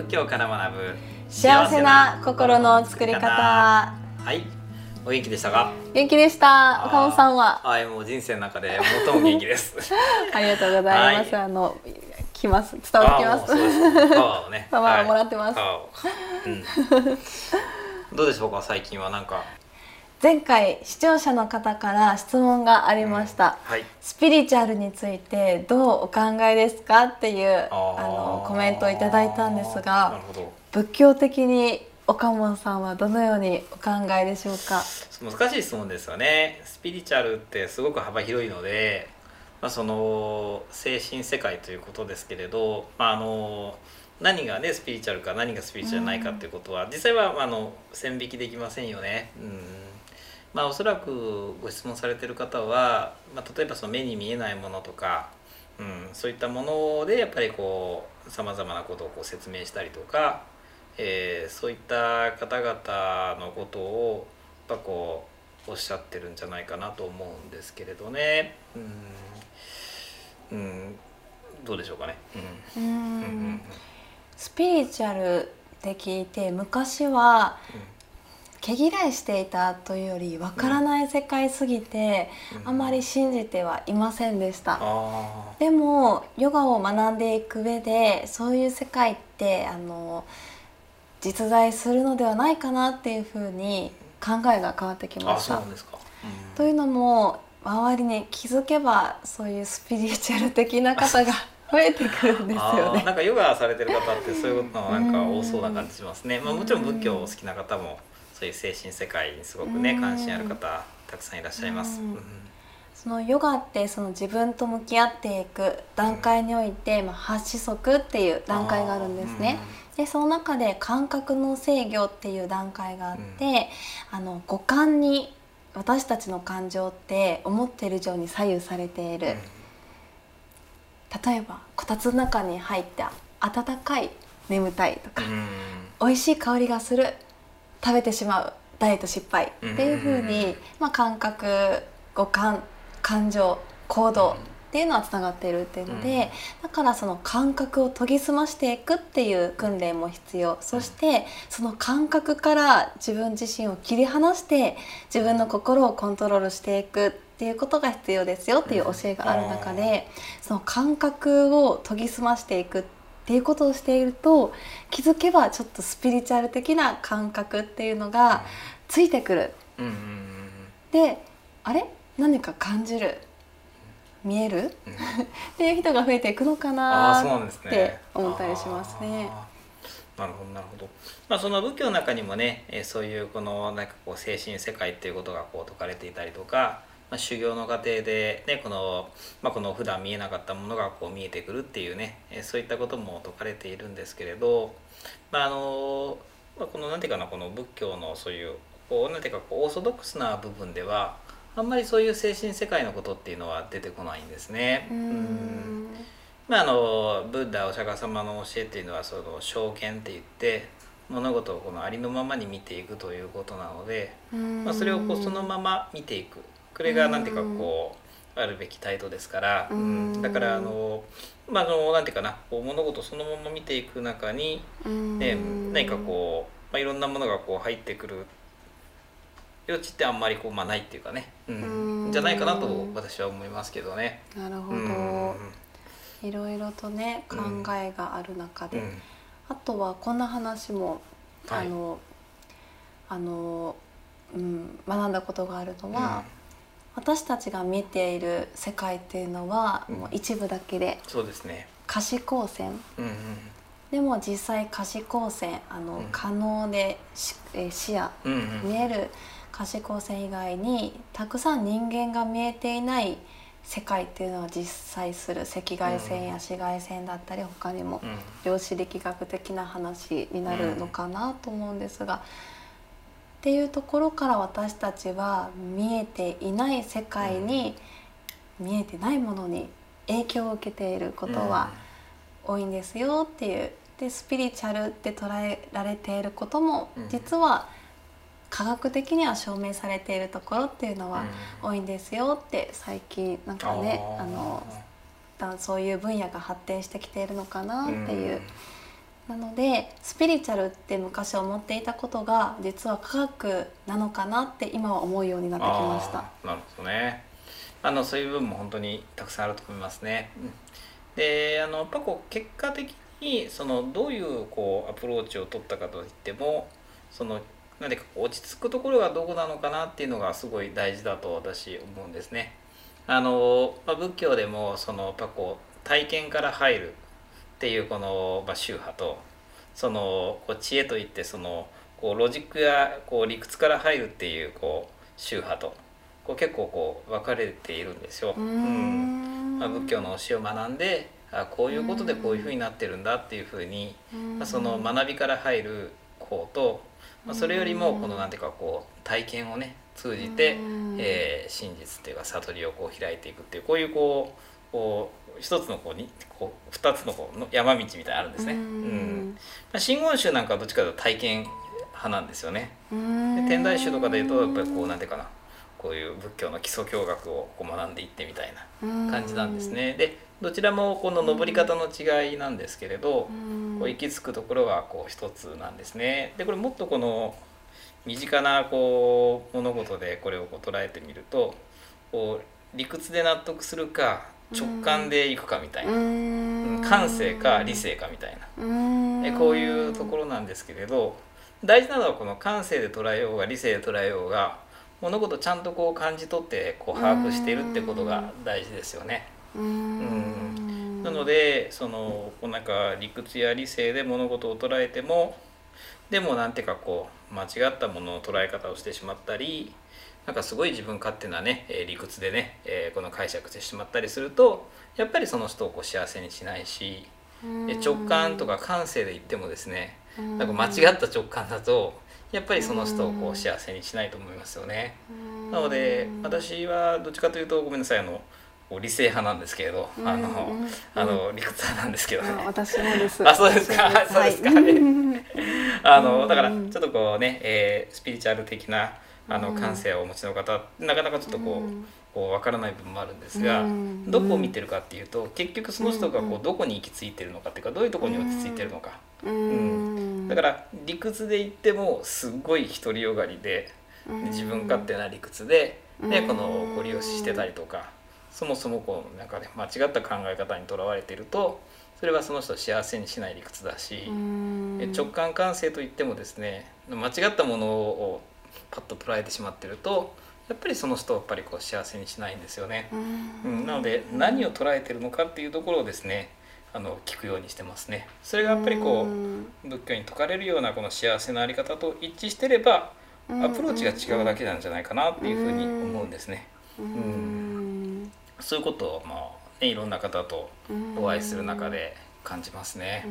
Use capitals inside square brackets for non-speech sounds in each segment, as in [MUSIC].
仏教から学ぶ幸せな心の作り方。はい。お元気でしたか？元気でした。岡本さんは？はいもう人生の中で [LAUGHS] 最も元気です。[LAUGHS] ありがとうございます、はい、あの来ます。伝わってきます。パワーをねパワーをもらってます、[LAUGHS] はい、うん、どうでしょうか？最近はなんか前回視聴者の方から質問がありました、うんはい、スピリチュアルについてどうお考えですかっていうあのコメントをいただいたんですが仏教的に岡本さんはどのようにお考えでしょうか？難しい質問ですよね。スピリチュアルってすごく幅広いので、まあ、その精神世界ということですけれど、まあ、あの何がねスピリチュアルか何がスピリチュアルないかっていうことは、実際はあの線引きできませんよね。うんまあ、おそらくご質問されてる方は、まあ、例えばその目に見えないものとか、うん、そういったものでやっぱりこうさまざまなことをこう説明したりとか、えー、そういった方々のことをやっぱこうおっしゃってるんじゃないかなと思うんですけれどね。うん、うん、どうでしょうかね。うん、うん。スピリチュアルって聞いて昔は、うん毛嫌いしていたというよりわからない世界すぎて、うん、あまり信じてはいませんでした、うん、でもヨガを学んでいく上でそういう世界ってあの実在するのではないかなっていうふうに考えが変わってきました。というのも周りに気づけばそういうスピリチュアル的な方が [LAUGHS] 増えてくるんですよね。なんかヨガされてる方ってそういうことなんか多そうな感じしますね。まあもちろん仏教お好きな方もそういう精神世界にすごくね関心ある方たくさんいらっしゃいます。そのヨガってその自分と向き合っていく段階において、まあ、8子則っていう段階があるんですね。でその中で感覚の制御っていう段階があって、うん、あの五感に私たちの感情って思っている以上に左右されている、うん、例えばこたつの中に入って温かい眠たいとか、うん、美味しい香りがする食べてしまうダイエット失敗っていうふうに、まあ、感覚五感感情行動っていうのはつながっているっていうので、だからその感覚を研ぎ澄ましていくっていう訓練も必要。そしてその感覚から自分自身を切り離して自分の心をコントロールしていくっていうことが必要ですよっていう教えがある中でその感覚を研ぎ澄ましていくってっていうことをしていると気づけばちょっとスピリチュアル的な感覚っていうのがついてくる。うんうんうん、であれ？何か感じる？見える、うん、[LAUGHS] っていう人が増えていくのかなって思ったりしますね。なるほどなるほど。まあその仏教の中にもね、えそういうこのなんかこう精神世界っていうことがこう説かれていたりとか、まあ、修行の過程で、ね、この,、まあ、この普段見えなかったものがこう見えてくるっていうねそういったことも説かれているんですけれど、まああのまあ、この何て言うかなこの仏教のそういうこうなんていうかこうオーソドックスな部分ではあんまりそういう精神世界のことっていうのは出てこないんですね。うん。まあ、あのブッダお釈迦様の教えっていうのはその証言って言って物事をこのありのままに見ていくということなので、まあ、それをこうそのまま見ていくこれが何ていうかこうあるべき態度ですから、うん、だからあのまああのなんていうかなこう物事そのまま見ていく中に、ね、何かこう、まあ、いろんなものがこう入ってくる余地ってあんまりこう、まあ、ないっていうかね、うん、じゃないかなと私は思いますけどね。なるほど、いろいろとね考えがある中で、あとはこんな話もあの、はい、あの、うん、学んだことがあるのは、私たちが見ている世界っていうのはもう一部だけで、そうですね。可視光線、うんうん、でも実際可視光線あの、うん、可能で視視野、うんうん、見える可視光線以外にたくさん人間が見えていない世界っていうのは実際する赤外線や紫外線だったり他にも量子力学的な話になるのかなと思うんですが。っていうところから私たちは見えていない世界に、見えてないものに影響を受けていることは多いんですよっていう。でスピリチュアルって捉えられていることも実は科学的には証明されているところっていうのは多いんですよって最近なんかねあのそういう分野が発展してきているのかなっていうなのでスピリチュアルって昔思っていたことが実は科学なのかなって今は思うようになってきました。なるほどねあのそういう部分も本当にたくさんあると思いますね。うん、であのやっぱこう結果的にそのどういうこうアプローチを取ったかといってもその何か落ち着くところがどこなのかなっていうのがすごい大事だと私思うんですね。あのまあ、仏教でもそのやっぱこう体験から入るっていうこの、まあ、宗派とそのこう知恵といってそのこうロジックやこう理屈から入るっていうこう宗派とこう結構こう分かれているんですよ。うん。まあ、仏教の教えを学んであこういうことでこういうふうになってるんだっていうふうに、まあ、その学びから入る方と、まあ、それよりもこのなんていうかこう体験をね通じて、えー、真実っていうか悟りをこう開いていくっていうこういうこうこう一つのこうにこう二つのこうの山道みたいなあるんですね。うんまあ、真言宗なんかはどっちかというと体験派なんですよね。で天台宗とかでいうとやっぱりこうなんていうかなこういう仏教の基礎教学をこう学んでいってみたいな感じなんですね。でどちらもこの登り方の違いなんですけれどこう行き着くところはこう一つなんですね。でこれもっとこの身近なこう物事でこれをこう捉えてみるとこう理屈で納得するか直感でいくかみたいな。感性か理性かみたいな。えこういうところなんですけれど大事なのはこの感性で捉えようが理性で捉えようが物事ちゃんとこう感じ取ってこう把握しているってことが大事ですよね。うん。なのでそのこうなんか理屈や理性で物事を捉えてもでもなんていうかこう間違ったものの捉え方をしてしまったりなんかすごい自分勝手なね、え理屈でね、えこの解釈してしまったりするとやっぱりその人をこう幸せにしないし直感とか感性で言ってもですねなんか間違った直感だとやっぱりその人をこう幸せにしないと思いますよね。なので私はどっちかというとごめんなさいあの理性派なんですけれど、あの、あの理屈派なんですけど。ね。私もです。あ、そうですか。そうです。か。[LAUGHS] あのだからちょっとこうね、えー、スピリチュアル的なあの感性をお持ちの方、なかなかちょっとこう。こう分からない部分もあるんですが、どこを見てるかっていうと結局その人がこうどこに行き着いてるのかっていうかどういうところに落ち着いてるのか、うん。だから理屈で言ってもすっごい独りよがりで自分勝手な理屈ででこのご利用ししてたりとかそもそもこうなんかね間違った考え方にとらわれているとそれはその人を幸せにしない理屈だし直感感性といってもですね間違ったものをパッと捉えてしまってるとやっぱりその人をやっぱりこう幸せにしないんですよね。うん、なので何を捉えてるのかっていうところをですねあの聞くようにしてますね。それがやっぱりこう仏教に説かれるようなこの幸せなあり方と一致してればアプローチが違うだけなんじゃないかなっていうふうに思うんですね。うん、そういうことをまあ、ね、いろんな方とお会いする中で感じますね。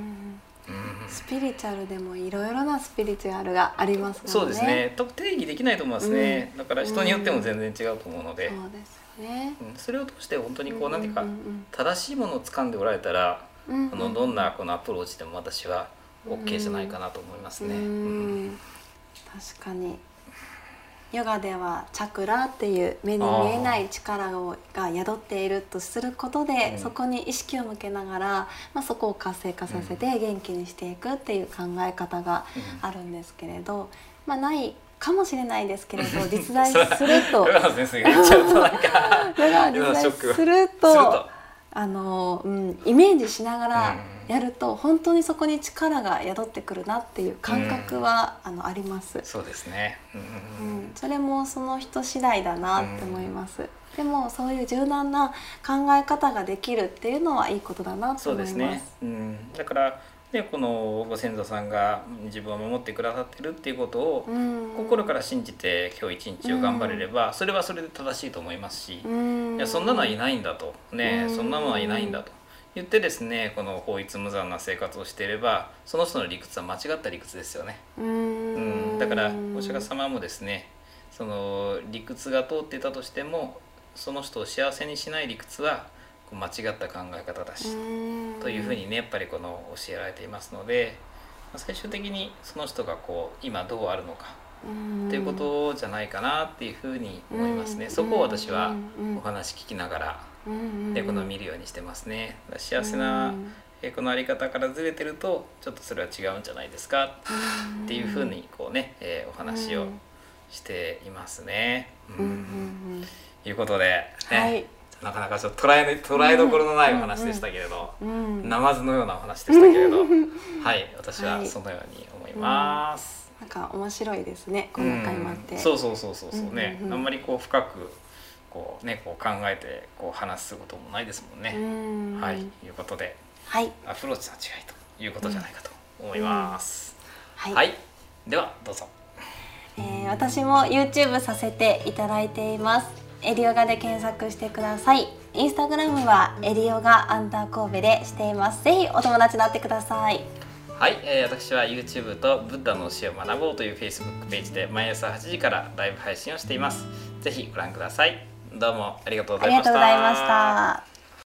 スピリチュアルでもいろいろなスピリチュアルがあります、ね、そうですね。と定義できないと思いますね。うん、だから人によっても全然違うと思うので。そうですね。それを通して本当にこう何か正しいものを掴んでおられたら、あのどんなこのアプローチでも私は OK じゃないかなと思いますね。確かに。ヨガではチャクラっていう目に見えない力をが宿っているとすることで、うん、そこに意識を向けながら、まあ、そこを活性化させて元気にしていくっていう考え方があるんですけれど、まあ、ないかもしれないですけれど [LAUGHS] 実在すると。ヨガ [LAUGHS] 実在するとあの、うん、イメージしながらやると、本当にそこに力が宿ってくるなっていう感覚は、あのあります。そうですね、うん、それもその人次第だなって思います。でもそういう柔軟な考え方ができるっていうのはいいことだなと思います。そうですね。うん、だからでこのご先祖さんが自分を守ってくださってるっていうことを心から信じて今日一日を頑張れればそれはそれで正しいと思いますしいやそんなのはいないんだと。ねそんなのはいないんだと。言ってですねこの法律無残な生活をしていればその人の理屈は間違った理屈ですよね。うん。だからお釈迦様もですねその理屈が通っていたとしてもその人を幸せにしない理屈は間違った考え方だしというふうにねやっぱりこの教えられていますので最終的にその人がこう今どうあるのかっていうことじゃないかなっていうふうに思いますね。そこを私はお話聞きながらでこの見るようにしてますね。幸せなえーこのあり方からずれてるとちょっとそれは違うんじゃないですかっていうふうにこうね、えーお話をしていますね。うん。いうことで、ね。はいなかなかちょっと捉え捉えどころのないお話でしたけれど、うん。うんナマズのようなお話でしたけれどはい私はそのように思います。なんか面白いですねこの会話って、うんそうそうそうそうそうね、うんうんうん。あんまりこう深くこうねこう考えてこう話すこともないですもんね。うん。はいいうことで。はい。アプローチの違いということじゃないかと思います。はい、はい、ではどうぞ。えー私も YouTube させていただいていますエリオガで検索してください。インスタグラムはエリオガアンダー神戸でしています。ぜひお友達になってください。はい、えー私は YouTube とブッダの教えを学ぼうという Facebook ページで毎朝8時からライブ配信をしています。ぜひご覧ください。どうもありがとうございました